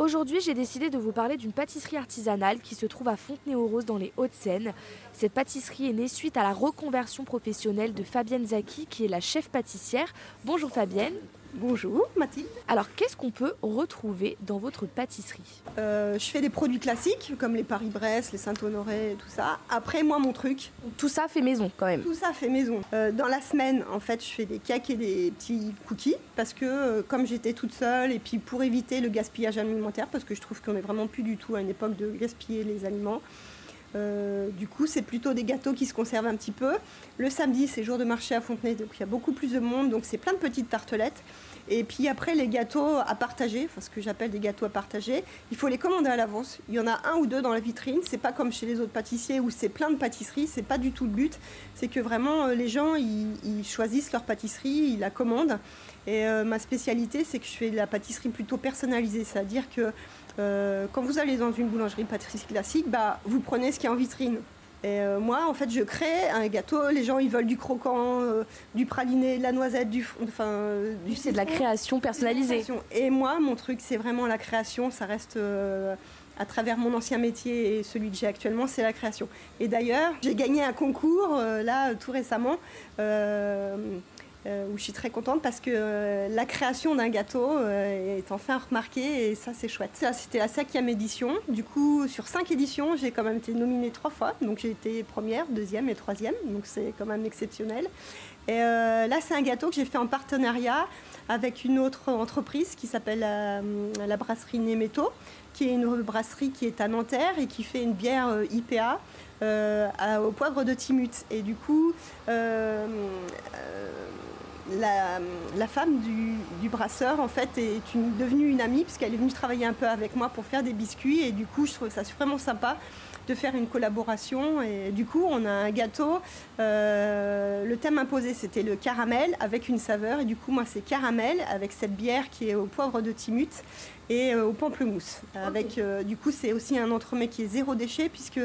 Aujourd'hui, j'ai décidé de vous parler d'une pâtisserie artisanale qui se trouve à Fontenay-aux-Roses dans les Hauts-de-Seine. Cette pâtisserie est née suite à la reconversion professionnelle de Fabienne Zaki, qui est la chef pâtissière. Bonjour Fabienne. Bonjour Mathilde. Alors qu'est-ce qu'on peut retrouver dans votre pâtisserie? Euh, Je fais des produits classiques comme les Paris-Brest, les Saint-Honoré, tout ça. Après moi mon truc. Tout ça fait maison quand même. Tout ça fait maison. Euh, dans la semaine en fait je fais des cakes et des petits cookies parce que euh, comme j'étais toute seule et puis pour éviter le gaspillage alimentaire parce que je trouve qu'on est vraiment plus du tout à une époque de gaspiller les aliments. Du coup, c'est plutôt des gâteaux qui se conservent un petit peu. Le samedi, c'est jour de marché à Fontenay, donc il y a beaucoup plus de monde, donc c'est plein de petites tartelettes. Et puis après, les gâteaux à partager, enfin ce que j'appelle des gâteaux à partager, il faut les commander à l'avance. Il y en a un ou deux dans la vitrine. C'est pas comme chez les autres pâtissiers où c'est plein de pâtisseries. C'est pas du tout le but. C'est que vraiment euh, les gens ils, choisissent leur pâtisserie, ils la commandent. Et euh, ma spécialité, c'est que je fais de la pâtisserie plutôt personnalisée, c'est-à-dire que euh, quand vous allez dans une boulangerie pâtisserie classique, bah, vous prenez ce qui est en vitrine. Et euh, moi, en fait, je crée un gâteau. Les gens, ils veulent du croquant, euh, du praliné, de la noisette, du, enfin, euh, du. C'est de la création personnalisée. Et moi, mon truc, c'est vraiment la création. Ça reste à travers mon ancien métier et celui que j'ai actuellement, c'est la création. Et d'ailleurs, j'ai gagné un concours là tout récemment où je suis très contente parce que euh, la création d'un gâteau euh, est enfin remarquée et ça c'est chouette. Ça c'était la cinquième édition. Du coup sur cinq éditions j'ai quand même été nominée trois fois. Donc j'ai été première, deuxième et troisième. Donc c'est quand même exceptionnel. Et là c'est un gâteau que j'ai fait en partenariat avec une autre entreprise qui s'appelle la, brasserie Nemeto, qui est une brasserie qui est à Nanterre et qui fait une bière IPA. au poivre de Timut. Et du coup, la, femme du, brasseur en fait est devenue une amie puisqu'elle est venue travailler un peu avec moi pour faire des biscuits et du coup je trouve ça vraiment sympa de faire une collaboration et du coup on a un gâteau euh, le thème imposé c'était le caramel avec une saveur et du coup moi c'est caramel avec cette bière qui est au poivre de Timut et euh, au pamplemousse. Avec, euh, du coup, c'est aussi un entremets qui est zéro déchet puisque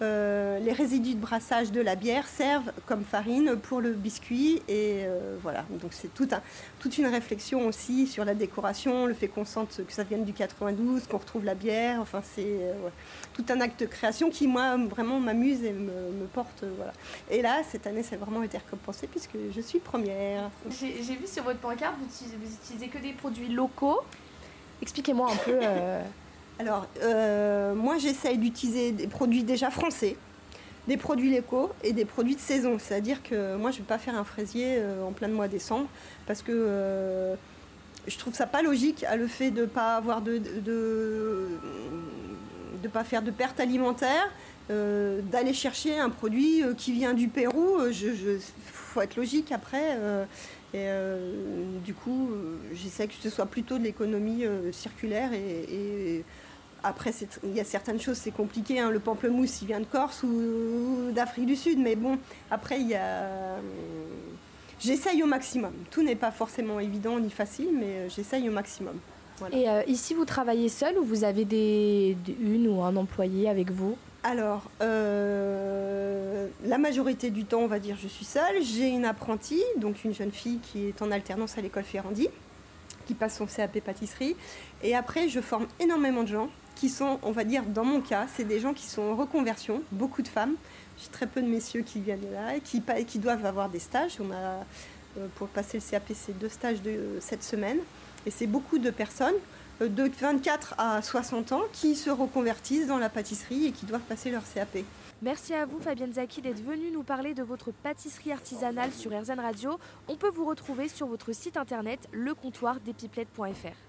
euh, les résidus de brassage de la bière servent comme farine pour le biscuit et voilà. Donc c'est tout un, toute une réflexion aussi sur la décoration, le fait qu'on sente que ça vienne du 92, qu'on retrouve la bière. Enfin, c'est tout un acte de création qui moi vraiment m'amuse et me, porte. voilà. Et là, cette année, ça a vraiment été récompensé puisque je suis première. J'ai vu sur votre pancarte, vous utilisez que des produits locaux. Expliquez-moi un peu. Euh. Alors, euh, moi, j'essaye d'utiliser des produits déjà français, des produits locaux et des produits de saison. C'est-à-dire que moi, je ne vais pas faire un fraisier euh, en plein mois de décembre parce que je trouve ça pas logique à le fait de ne pas avoir de, faire de perte alimentaire, d'aller chercher un produit qui vient du Pérou. Il faut être logique après. Et euh, du coup, euh, j'essaie que ce soit plutôt de l'économie euh, circulaire et, après, il y a certaines choses, c'est compliqué. Hein. Le pamplemousse, il vient de Corse ou, d'Afrique du Sud. Mais bon, après, il y a. J'essaye au maximum. Tout n'est pas forcément évident ni facile, mais j'essaye au maximum. Et ici, vous travaillez seul ou vous avez des, une ou un employé avec vous? Alors, euh, la majorité du temps, on va dire, je suis seule. J'ai une apprentie, donc une jeune fille qui est en alternance à l'école Ferrandi, qui passe son CAP pâtisserie. Et après, je forme énormément de gens qui sont, on va dire, dans mon cas, c'est des gens qui sont en reconversion, beaucoup de femmes. J'ai très peu de messieurs qui viennent là et qui, qui doivent avoir des stages. On a, euh, pour passer le CAP, c'est deux stages de cette semaine. Et c'est beaucoup de personnes de 24 à 60 ans qui se reconvertissent dans la pâtisserie et qui doivent passer leur CAP. Merci à vous Fabienne Zaki d'être venue nous parler de votre pâtisserie artisanale sur RZN Radio. On peut vous retrouver sur votre site internet lecomptoirdespipelettes.fr.